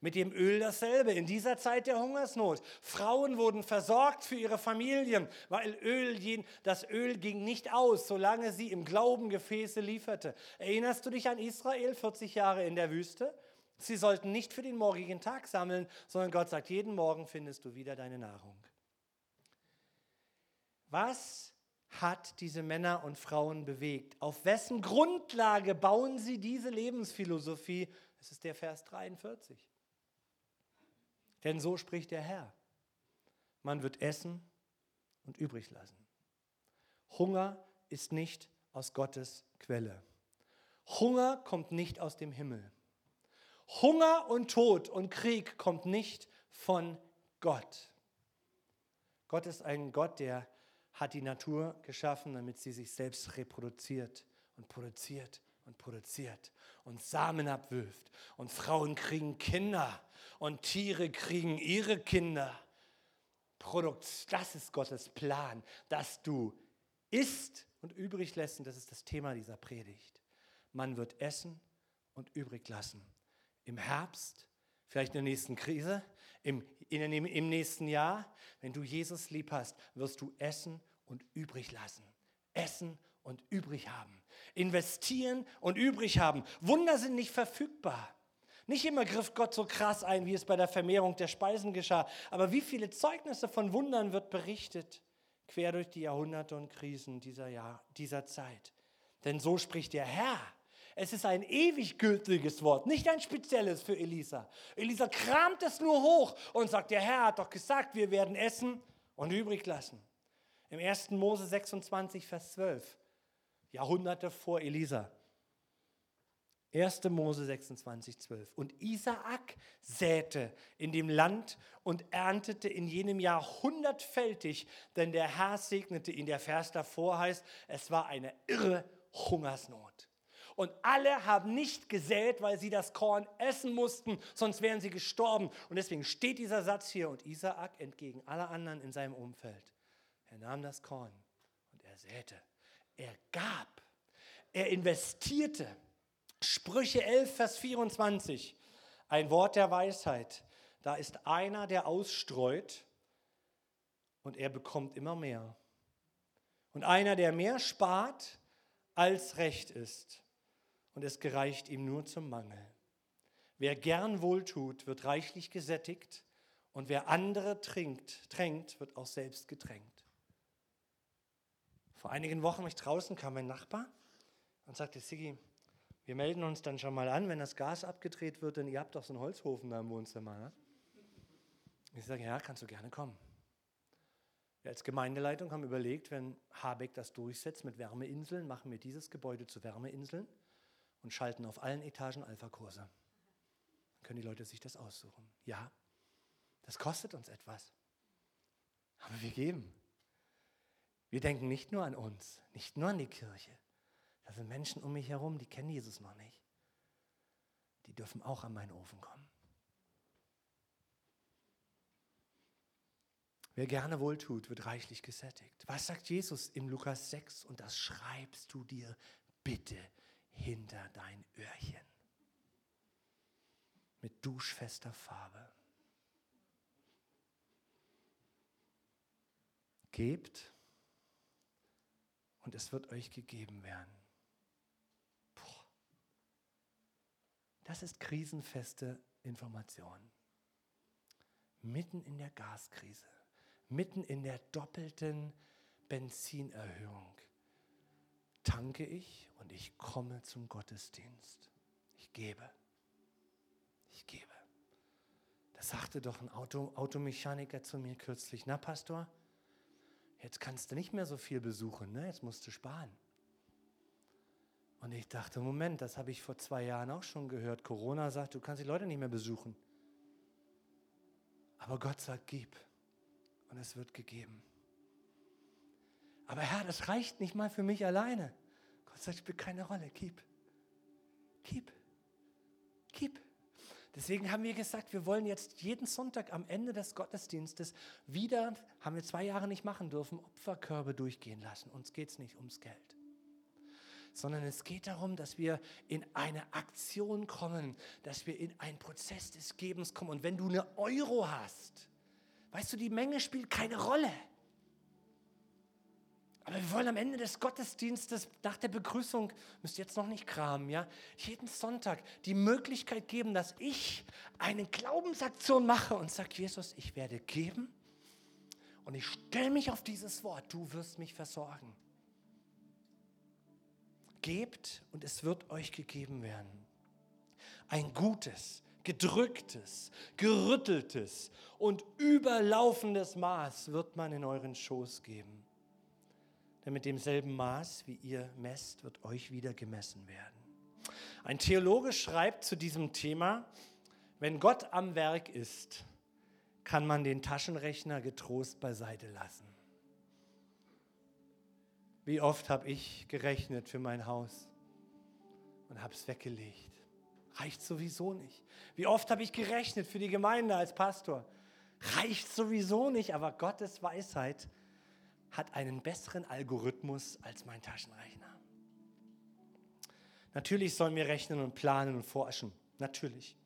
Mit dem Öl dasselbe. In dieser Zeit der Hungersnot. Frauen wurden versorgt für ihre Familien, weil Öl, das Öl ging nicht aus, solange sie im Glauben Gefäße lieferte. Erinnerst du dich an Israel 40 Jahre in der Wüste? Sie sollten nicht für den morgigen Tag sammeln, sondern Gott sagt, jeden Morgen findest du wieder deine Nahrung. Was hat diese Männer und Frauen bewegt? Auf wessen Grundlage bauen sie diese Lebensphilosophie? Das ist der Vers 43. Denn so spricht der Herr. Man wird essen und übrig lassen. Hunger ist nicht aus Gottes Quelle. Hunger kommt nicht aus dem Himmel. Hunger und Tod und Krieg kommt nicht von Gott. Gott ist ein Gott, der hat die Natur geschaffen, damit sie sich selbst reproduziert und produziert und produziert und Samen abwirft. Und Frauen kriegen Kinder und Tiere kriegen ihre Kinder. Produkt, das ist Gottes Plan, dass du isst und übrig lässt. Und das ist das Thema dieser Predigt. Man wird essen und übrig lassen. Im Herbst, vielleicht in der nächsten Krise, im, in, im nächsten Jahr, wenn du Jesus lieb hast, wirst du essen und übrig lassen. Essen und übrig haben. Investieren und übrig haben. Wunder sind nicht verfügbar. Nicht immer griff Gott so krass ein, wie es bei der Vermehrung der Speisen geschah. Aber wie viele Zeugnisse von Wundern wird berichtet, quer durch die Jahrhunderte und Krisen dieser, Jahr, dieser Zeit. Denn so spricht der Herr. Es ist ein ewig gültiges Wort, nicht ein spezielles für Elisa. Elisa kramt es nur hoch und sagt, der Herr hat doch gesagt, wir werden essen und übrig lassen. Im 1. Mose 26, Vers 12, Jahrhunderte vor Elisa. 1. Mose 26, 12. Und Isaak säte in dem Land und erntete in jenem Jahr hundertfältig, denn der Herr segnete ihn. Der Vers davor heißt, es war eine irre Hungersnot. Und alle haben nicht gesät, weil sie das Korn essen mussten, sonst wären sie gestorben. Und deswegen steht dieser Satz hier und Isaak entgegen aller anderen in seinem Umfeld. Er nahm das Korn und er säte. Er gab. Er investierte. Sprüche 11, Vers 24. Ein Wort der Weisheit. Da ist einer, der ausstreut und er bekommt immer mehr. Und einer, der mehr spart, als recht ist und es gereicht ihm nur zum Mangel. Wer gern wohltut, wird reichlich gesättigt und wer andere trinkt, tränkt, wird auch selbst getränkt. Vor einigen Wochen, ich draußen kam mein Nachbar und sagte, Sigi, wir melden uns dann schon mal an, wenn das Gas abgedreht wird, denn ihr habt doch so einen Holzhofen da im Wohnzimmer. Ne? Ich sage, ja, kannst du gerne kommen. Wir als Gemeindeleitung haben überlegt, wenn Habeck das durchsetzt mit Wärmeinseln, machen wir dieses Gebäude zu Wärmeinseln und schalten auf allen Etagen Alpha-Kurse. Dann können die Leute sich das aussuchen. Ja, das kostet uns etwas. Aber wir geben. Wir denken nicht nur an uns, nicht nur an die Kirche. Da sind Menschen um mich herum, die kennen Jesus noch nicht. Die dürfen auch an meinen Ofen kommen. Wer gerne wohltut, wird reichlich gesättigt. Was sagt Jesus im Lukas 6? Und das schreibst du dir bitte hinter dein Öhrchen. Mit duschfester Farbe. Gebt und es wird euch gegeben werden. Puh. Das ist krisenfeste Information. Mitten in der Gaskrise mitten in der doppelten Benzinerhöhung tanke ich und ich komme zum Gottesdienst. Ich gebe. Ich gebe. Das sagte doch ein Auto, Automechaniker zu mir kürzlich. Na, Pastor, jetzt kannst du nicht mehr so viel besuchen, ne? jetzt musst du sparen. Und ich dachte, Moment, das habe ich vor zwei Jahren auch schon gehört. Corona sagt, du kannst die Leute nicht mehr besuchen. Aber Gott sagt, gib und es wird gegeben. Aber Herr, das reicht nicht mal für mich alleine. Gott sagt, spielt keine Rolle. Keep. Keep. Keep. Deswegen haben wir gesagt, wir wollen jetzt jeden Sonntag am Ende des Gottesdienstes wieder, haben wir zwei Jahre nicht machen dürfen, Opferkörbe durchgehen lassen. Uns geht es nicht ums Geld, sondern es geht darum, dass wir in eine Aktion kommen, dass wir in einen Prozess des Gebens kommen. Und wenn du eine Euro hast, Weißt du, die Menge spielt keine Rolle. Aber wir wollen am Ende des Gottesdienstes, nach der Begrüßung, müsst ihr jetzt noch nicht kramen, ja, jeden Sonntag die Möglichkeit geben, dass ich eine Glaubensaktion mache und sage, Jesus, ich werde geben und ich stelle mich auf dieses Wort, du wirst mich versorgen. Gebt und es wird euch gegeben werden. Ein gutes, gedrücktes, gerütteltes und überlaufendes Maß wird man in euren Schoß geben. Denn mit demselben Maß, wie ihr messt, wird euch wieder gemessen werden. Ein Theologe schreibt zu diesem Thema, wenn Gott am Werk ist, kann man den Taschenrechner getrost beiseite lassen. Wie oft habe ich gerechnet für mein Haus und habe es weggelegt. Reicht sowieso nicht. Wie oft habe ich gerechnet für die Gemeinde als Pastor? Reicht sowieso nicht, aber Gottes Weisheit hat einen besseren Algorithmus als mein Taschenrechner. Natürlich sollen wir rechnen und planen und forschen. Natürlich.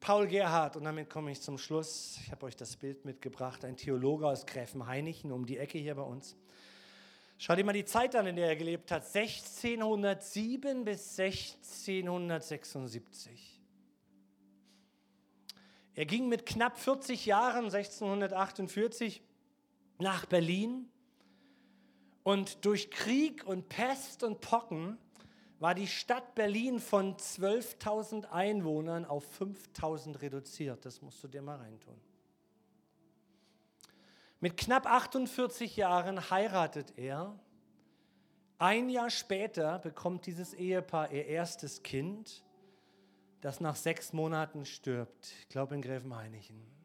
Paul Gerhard, und damit komme ich zum Schluss. Ich habe euch das Bild mitgebracht, ein Theologe aus Gräfenhainichen um die Ecke hier bei uns. Schau dir mal die Zeit an, in der er gelebt hat. 1607 bis 1676. Er ging mit knapp 40 Jahren, 1648, nach Berlin. Und durch Krieg und Pest und Pocken war die Stadt Berlin von 12.000 Einwohnern auf 5.000 reduziert. Das musst du dir mal reintun. Mit knapp 48 Jahren heiratet er. Ein Jahr später bekommt dieses Ehepaar ihr erstes Kind, das nach sechs Monaten stirbt. Ich glaube in Gräfenhainichen.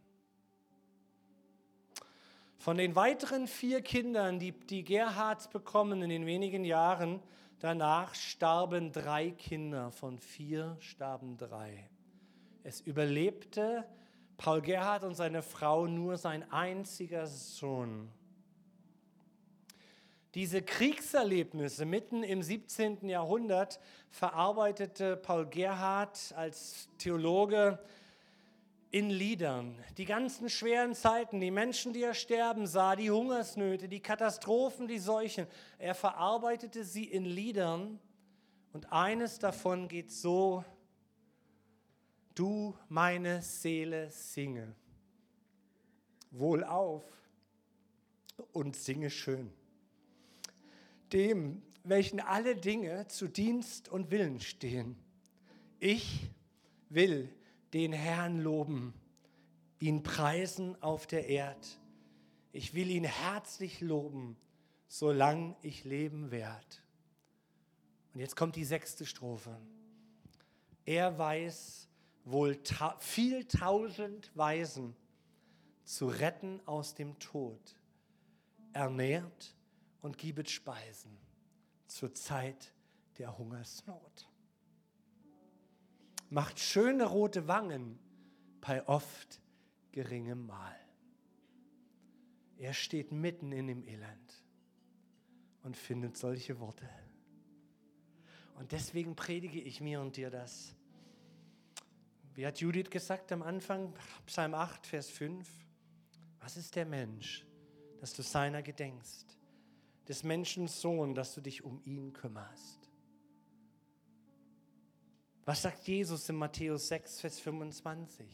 Von den weiteren vier Kindern, die die Gerhards bekommen in den wenigen Jahren danach, starben drei Kinder. Von vier starben drei. Es überlebte Paul Gerhard und seine Frau nur sein einziger Sohn. Diese Kriegserlebnisse mitten im 17. Jahrhundert verarbeitete Paul Gerhard als Theologe in Liedern. Die ganzen schweren Zeiten, die Menschen, die er sterben sah, die Hungersnöte, die Katastrophen, die Seuchen, er verarbeitete sie in Liedern und eines davon geht so du meine Seele singe. Wohlauf und singe schön. Dem, welchen alle Dinge zu Dienst und Willen stehen. Ich will den Herrn loben, ihn preisen auf der Erd. Ich will ihn herzlich loben, solange ich leben werd. Und jetzt kommt die sechste Strophe. Er weiß, wohl ta viel tausend Weisen zu retten aus dem Tod, ernährt und gibet Speisen zur Zeit der Hungersnot. Macht schöne rote Wangen bei oft geringem Mahl. Er steht mitten in dem Elend und findet solche Worte. Und deswegen predige ich mir und dir das. Wie hat Judith gesagt am Anfang, Psalm 8, Vers 5? Was ist der Mensch, dass du seiner gedenkst? Des Menschen Sohn, dass du dich um ihn kümmerst. Was sagt Jesus in Matthäus 6, Vers 25?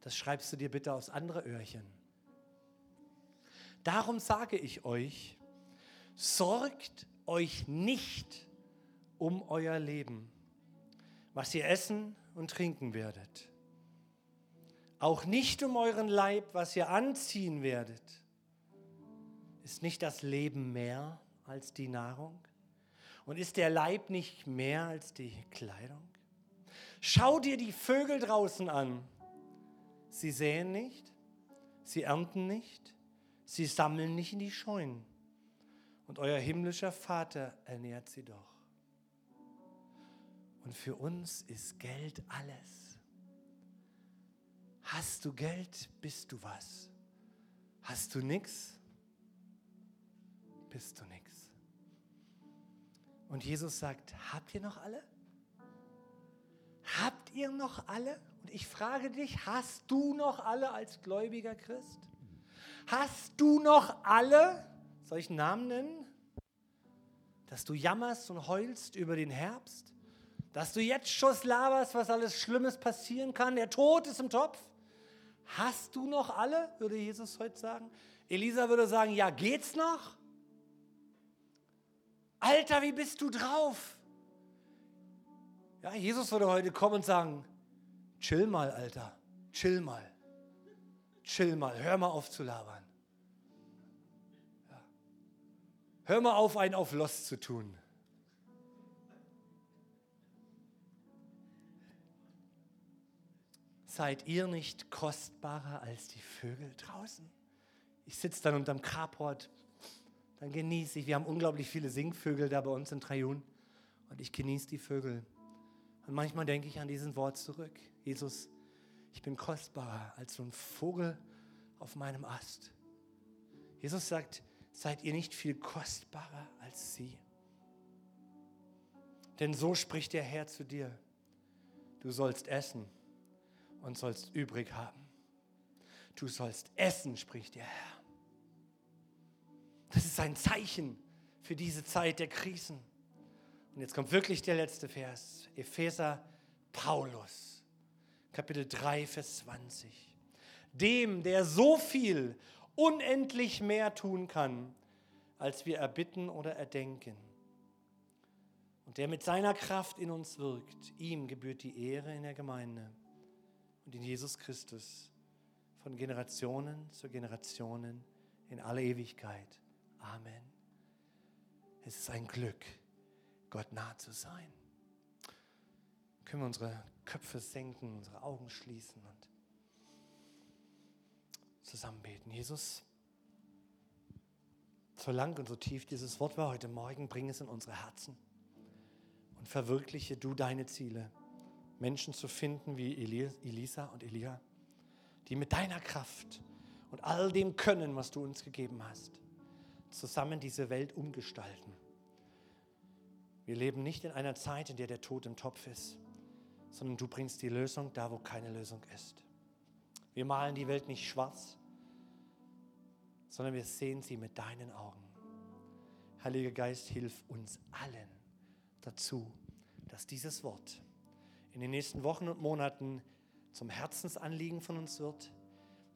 Das schreibst du dir bitte aus andere Öhrchen. Darum sage ich euch, sorgt euch nicht um euer Leben, was ihr essen und trinken werdet. Auch nicht um euren Leib, was ihr anziehen werdet. Ist nicht das Leben mehr als die Nahrung? Und ist der Leib nicht mehr als die Kleidung? Schau dir die Vögel draußen an. Sie säen nicht, sie ernten nicht, sie sammeln nicht in die Scheunen. Und euer himmlischer Vater ernährt sie doch. Und für uns ist Geld alles. Hast du Geld, bist du was. Hast du nichts, bist du nichts. Und Jesus sagt, habt ihr noch alle? Habt ihr noch alle? Und ich frage dich, hast du noch alle als gläubiger Christ? Hast du noch alle, soll ich einen Namen nennen? Dass du jammerst und heulst über den Herbst? Dass du jetzt schon laberst, was alles Schlimmes passieren kann. Der Tod ist im Topf. Hast du noch alle, würde Jesus heute sagen. Elisa würde sagen, ja, geht's noch? Alter, wie bist du drauf? Ja, Jesus würde heute kommen und sagen, chill mal, Alter, chill mal, chill mal, hör mal auf zu labern. Ja. Hör mal auf, einen auf Lost zu tun. Seid ihr nicht kostbarer als die Vögel draußen? Ich sitze dann unterm Carport, dann genieße ich. Wir haben unglaublich viele Singvögel da bei uns in Trajun und ich genieße die Vögel. Und manchmal denke ich an diesen Wort zurück. Jesus, ich bin kostbarer als so ein Vogel auf meinem Ast. Jesus sagt, seid ihr nicht viel kostbarer als sie? Denn so spricht der Herr zu dir. Du sollst essen und sollst übrig haben. Du sollst essen, spricht der Herr. Das ist ein Zeichen für diese Zeit der Krisen. Und jetzt kommt wirklich der letzte Vers. Epheser Paulus, Kapitel 3, Vers 20. Dem, der so viel unendlich mehr tun kann, als wir erbitten oder erdenken. Und der mit seiner Kraft in uns wirkt, ihm gebührt die Ehre in der Gemeinde und in Jesus Christus von Generationen zu Generationen in alle Ewigkeit. Amen. Es ist ein Glück, Gott nah zu sein. Können wir unsere Köpfe senken, unsere Augen schließen und zusammen beten. Jesus, so lang und so tief dieses Wort war heute Morgen, bring es in unsere Herzen und verwirkliche du deine Ziele. Menschen zu finden wie Elisa und Elia, die mit deiner Kraft und all dem Können, was du uns gegeben hast, zusammen diese Welt umgestalten. Wir leben nicht in einer Zeit, in der der Tod im Topf ist, sondern du bringst die Lösung da, wo keine Lösung ist. Wir malen die Welt nicht schwarz, sondern wir sehen sie mit deinen Augen. Heiliger Geist, hilf uns allen dazu, dass dieses Wort in den nächsten Wochen und Monaten zum Herzensanliegen von uns wird,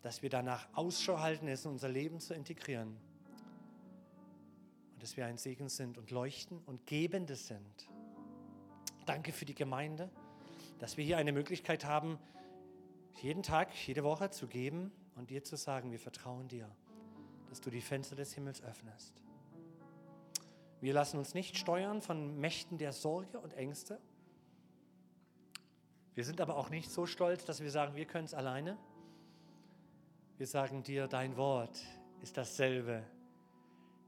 dass wir danach Ausschau halten, es in unser Leben zu integrieren. Dass wir ein Segen sind und leuchten und Gebende sind. Danke für die Gemeinde, dass wir hier eine Möglichkeit haben, jeden Tag, jede Woche zu geben und dir zu sagen, wir vertrauen dir, dass du die Fenster des Himmels öffnest. Wir lassen uns nicht steuern von Mächten der Sorge und Ängste, wir sind aber auch nicht so stolz, dass wir sagen, wir können es alleine. Wir sagen dir, dein Wort ist dasselbe.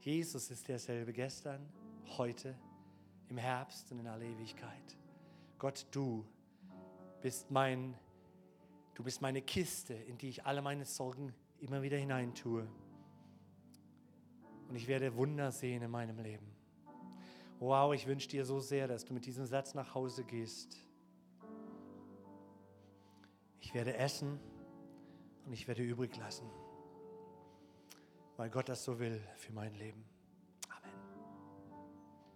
Jesus ist derselbe gestern, heute, im Herbst und in aller Ewigkeit. Gott, du bist mein, du bist meine Kiste, in die ich alle meine Sorgen immer wieder hineintue. und ich werde Wunder sehen in meinem Leben. Wow, ich wünsche dir so sehr, dass du mit diesem Satz nach Hause gehst. Ich werde essen und ich werde übrig lassen, weil Gott das so will für mein Leben.